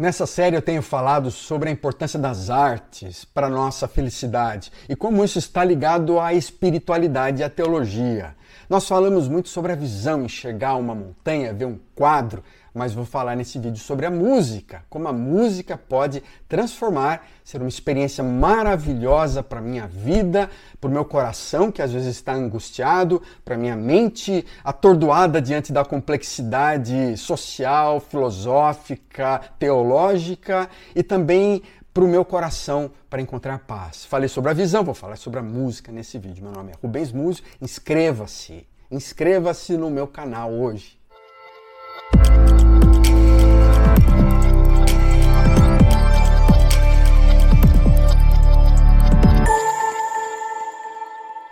Nessa série eu tenho falado sobre a importância das artes para a nossa felicidade e como isso está ligado à espiritualidade e à teologia. Nós falamos muito sobre a visão, enxergar uma montanha, ver um quadro, mas vou falar nesse vídeo sobre a música, como a música pode transformar, ser uma experiência maravilhosa para minha vida, para o meu coração que às vezes está angustiado, para minha mente atordoada diante da complexidade social, filosófica, teológica e também para o meu coração para encontrar paz. Falei sobre a visão, vou falar sobre a música nesse vídeo. Meu nome é Rubens Múzio. Inscreva-se, inscreva-se no meu canal hoje.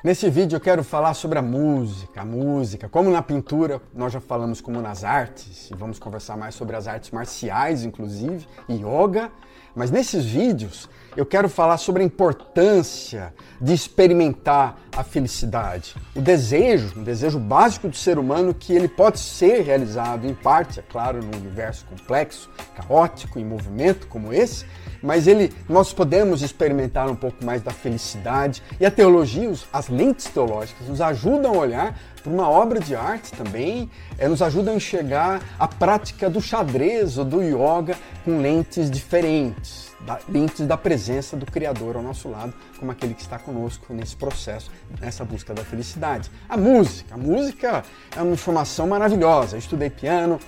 Nesse vídeo eu quero falar sobre a música, a música, como na pintura, nós já falamos como nas artes, e vamos conversar mais sobre as artes marciais, inclusive, e yoga, mas nesses vídeos eu quero falar sobre a importância de experimentar a felicidade, o desejo, um desejo básico do ser humano que ele pode ser realizado em parte, é claro, num universo complexo, caótico, em movimento como esse, mas ele, nós podemos experimentar um pouco mais da felicidade e a teologia, as lentes teológicas nos ajudam a olhar para uma obra de arte também, é, nos ajudam a enxergar a prática do xadrez ou do yoga com lentes diferentes, da, da presença do Criador ao nosso lado, como aquele que está conosco nesse processo, nessa busca da felicidade. A música, a música é uma informação maravilhosa. Eu estudei piano,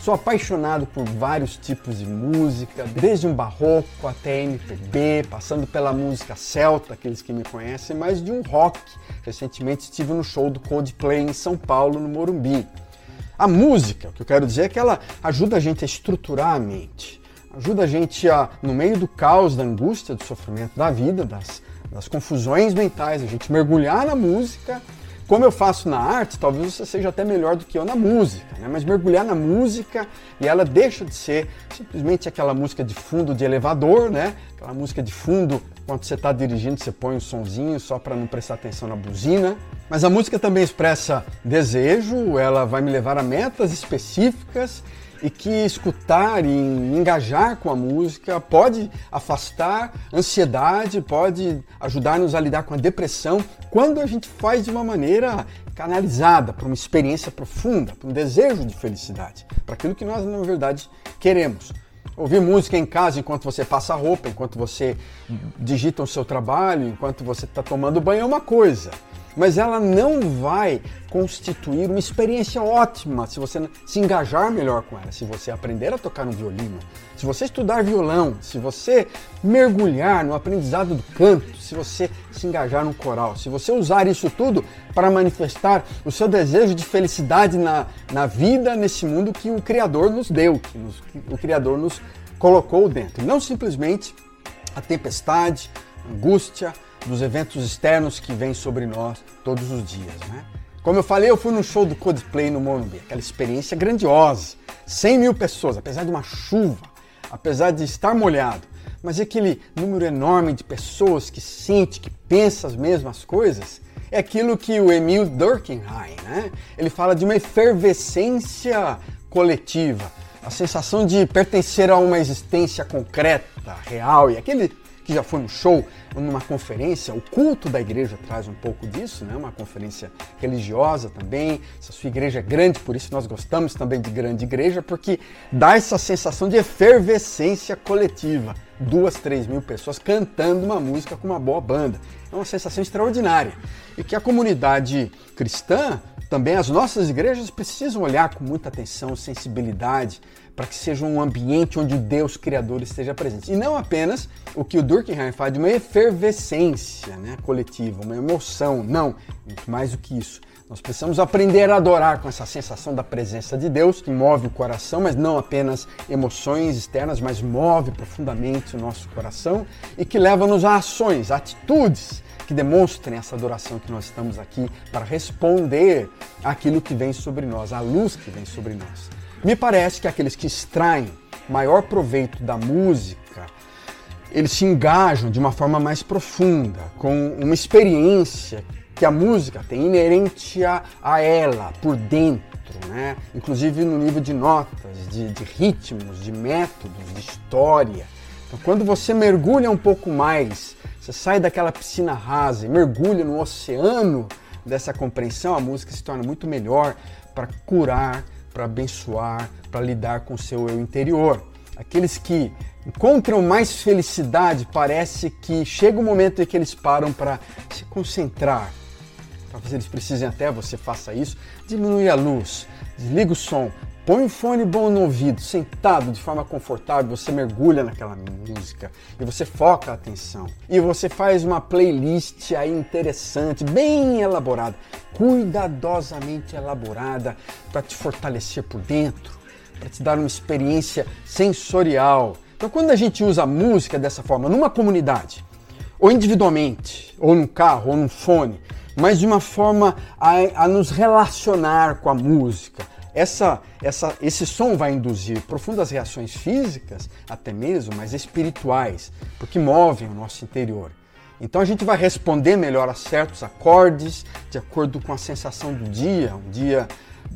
Sou apaixonado por vários tipos de música, desde um barroco até MPB, passando pela música celta, aqueles que me conhecem, mas de um rock. Recentemente estive no show do Coldplay em São Paulo, no Morumbi. A música, o que eu quero dizer é que ela ajuda a gente a estruturar a mente, ajuda a gente a, no meio do caos, da angústia, do sofrimento da vida, das, das confusões mentais, a gente mergulhar na música como eu faço na arte, talvez você seja até melhor do que eu na música, né? mas mergulhar na música e ela deixa de ser simplesmente aquela música de fundo de elevador, né? Aquela música de fundo quando você está dirigindo, você põe um sonzinho só para não prestar atenção na buzina. Mas a música também expressa desejo, ela vai me levar a metas específicas e que escutar e engajar com a música pode afastar ansiedade, pode ajudar-nos a lidar com a depressão quando a gente faz de uma maneira canalizada para uma experiência profunda, para um desejo de felicidade, para aquilo que nós na verdade queremos. Ouvir música em casa enquanto você passa roupa, enquanto você digita o seu trabalho, enquanto você está tomando banho é uma coisa mas ela não vai constituir uma experiência ótima se você se engajar melhor com ela, se você aprender a tocar um violino, se você estudar violão, se você mergulhar no aprendizado do canto, se você se engajar no coral, se você usar isso tudo para manifestar o seu desejo de felicidade na, na vida, nesse mundo que o Criador nos deu, que, nos, que o Criador nos colocou dentro. Não simplesmente a tempestade, a angústia, dos eventos externos que vêm sobre nós todos os dias. Né? Como eu falei, eu fui no show do Coldplay no Morumbi, aquela experiência grandiosa, 100 mil pessoas, apesar de uma chuva, apesar de estar molhado, mas aquele número enorme de pessoas que sente, que pensa as mesmas coisas, é aquilo que o Emil Durkheim, né? ele fala de uma efervescência coletiva, a sensação de pertencer a uma existência concreta, real, e aquele que já foi no show numa conferência, o culto da igreja traz um pouco disso, né? uma conferência religiosa também. Se a sua igreja é grande, por isso nós gostamos também de grande igreja, porque dá essa sensação de efervescência coletiva. Duas, três mil pessoas cantando uma música com uma boa banda. É uma sensação extraordinária. E que a comunidade cristã, também as nossas igrejas, precisam olhar com muita atenção, sensibilidade para que seja um ambiente onde o Deus Criador esteja presente. E não apenas o que o Durkheim fala de uma efervescência né, coletiva, uma emoção. Não, muito mais do que isso. Nós precisamos aprender a adorar com essa sensação da presença de Deus, que move o coração, mas não apenas emoções externas, mas move profundamente o nosso coração e que leva-nos a ações, a atitudes que demonstrem essa adoração que nós estamos aqui para responder àquilo que vem sobre nós, à luz que vem sobre nós. Me parece que aqueles que extraem maior proveito da música, eles se engajam de uma forma mais profunda, com uma experiência que a música tem inerente a, a ela, por dentro. né? inclusive no nível de notas, de, de ritmos, de métodos, de história. Então, quando você mergulha um pouco mais, você sai daquela piscina rasa e mergulha no oceano dessa compreensão, a música se torna muito melhor para curar, para abençoar, para lidar com o seu eu interior. Aqueles que encontram mais felicidade, parece que chega um momento em que eles param para se concentrar. Talvez eles precisem até, você faça isso, diminui a luz, desliga o som, põe um fone bom no ouvido, sentado de forma confortável, você mergulha naquela música e você foca a atenção. E você faz uma playlist aí interessante, bem elaborada, cuidadosamente elaborada para te fortalecer por dentro, para te dar uma experiência sensorial então, quando a gente usa a música dessa forma, numa comunidade, ou individualmente, ou num carro, ou num fone, mas de uma forma a, a nos relacionar com a música, essa, essa, esse som vai induzir profundas reações físicas, até mesmo, mas espirituais, porque movem o nosso interior. Então a gente vai responder melhor a certos acordes, de acordo com a sensação do dia, um dia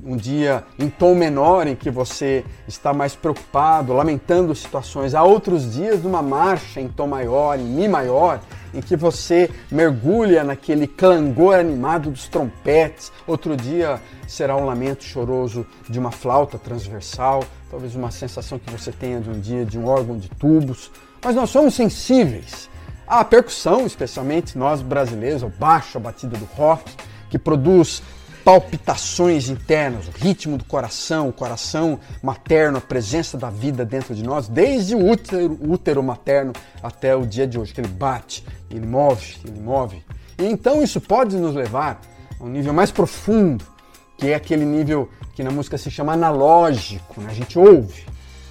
um dia em tom menor em que você está mais preocupado, lamentando situações. Há outros dias numa marcha em tom maior, em mi maior, em que você mergulha naquele clangor animado dos trompetes. Outro dia será um lamento choroso de uma flauta transversal, talvez uma sensação que você tenha de um dia de um órgão de tubos. Mas nós somos sensíveis à percussão, especialmente nós brasileiros, ao baixo, a batida do rock, que produz palpitações internas, o ritmo do coração, o coração materno, a presença da vida dentro de nós, desde o útero, útero materno até o dia de hoje, que ele bate, ele move, ele move. E então isso pode nos levar a um nível mais profundo, que é aquele nível que na música se chama analógico, né? a gente ouve,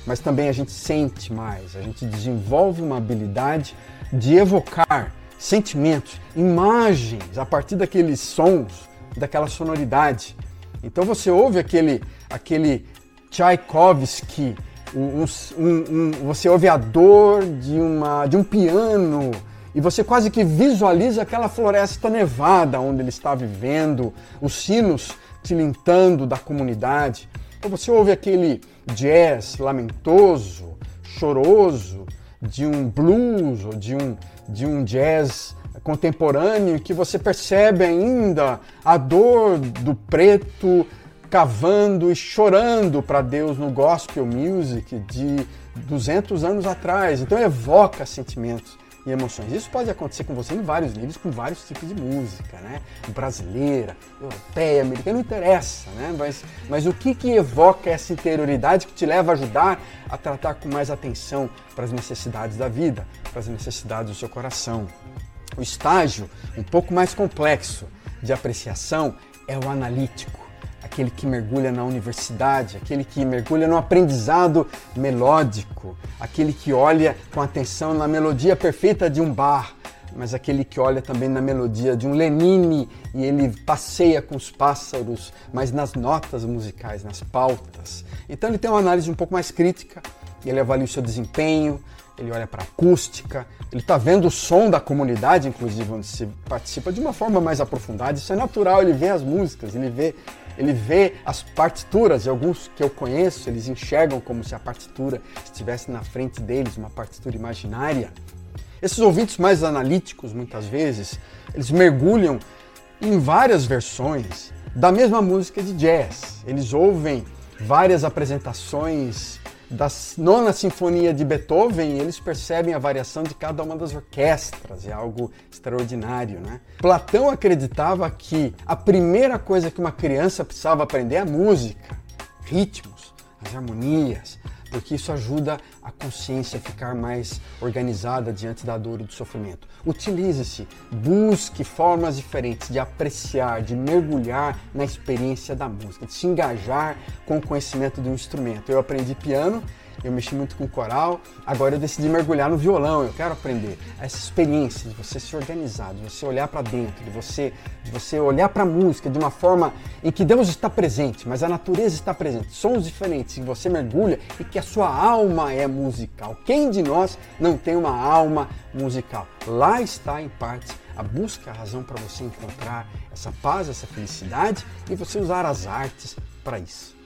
mas também a gente sente mais, a gente desenvolve uma habilidade de evocar sentimentos, imagens a partir daqueles sons daquela sonoridade. Então você ouve aquele, aquele Tchaikovsky, um, um, um, você ouve a dor de, uma, de um piano e você quase que visualiza aquela floresta nevada onde ele está vivendo, os sinos tilintando da comunidade. Ou você ouve aquele jazz lamentoso, choroso, de um blues ou de um, de um jazz contemporâneo que você percebe ainda a dor do preto cavando e chorando para Deus no gospel music de 200 anos atrás. Então evoca sentimentos e emoções. Isso pode acontecer com você em vários níveis, com vários tipos de música, né? Brasileira, europeia, americana, não interessa, né? Mas, mas o que, que evoca essa interioridade que te leva a ajudar a tratar com mais atenção para as necessidades da vida, para as necessidades do seu coração? O estágio um pouco mais complexo de apreciação é o analítico, aquele que mergulha na universidade, aquele que mergulha no aprendizado melódico, aquele que olha com atenção na melodia perfeita de um bar, mas aquele que olha também na melodia de um Lenine e ele passeia com os pássaros, mas nas notas musicais, nas pautas. Então ele tem uma análise um pouco mais crítica, ele avalia o seu desempenho, ele olha para acústica, ele está vendo o som da comunidade, inclusive, onde se participa de uma forma mais aprofundada. Isso é natural, ele vê as músicas, ele vê, ele vê as partituras, e alguns que eu conheço, eles enxergam como se a partitura estivesse na frente deles, uma partitura imaginária. Esses ouvintes mais analíticos, muitas vezes, eles mergulham em várias versões da mesma música de jazz. Eles ouvem várias apresentações da nona sinfonia de Beethoven, eles percebem a variação de cada uma das orquestras, é algo extraordinário, né? Platão acreditava que a primeira coisa que uma criança precisava aprender é a música, ritmos, as harmonias, porque isso ajuda a consciência a ficar mais organizada diante da dor e do sofrimento. Utilize-se, busque formas diferentes de apreciar, de mergulhar na experiência da música, de se engajar com o conhecimento do instrumento. Eu aprendi piano eu mexi muito com coral, agora eu decidi mergulhar no violão, eu quero aprender. Essa experiência de você se organizar, de você olhar para dentro, de você, de você olhar para a música de uma forma em que Deus está presente, mas a natureza está presente, sons diferentes, e você mergulha e que a sua alma é musical. Quem de nós não tem uma alma musical? Lá está, em parte, a busca, a razão para você encontrar essa paz, essa felicidade e você usar as artes para isso.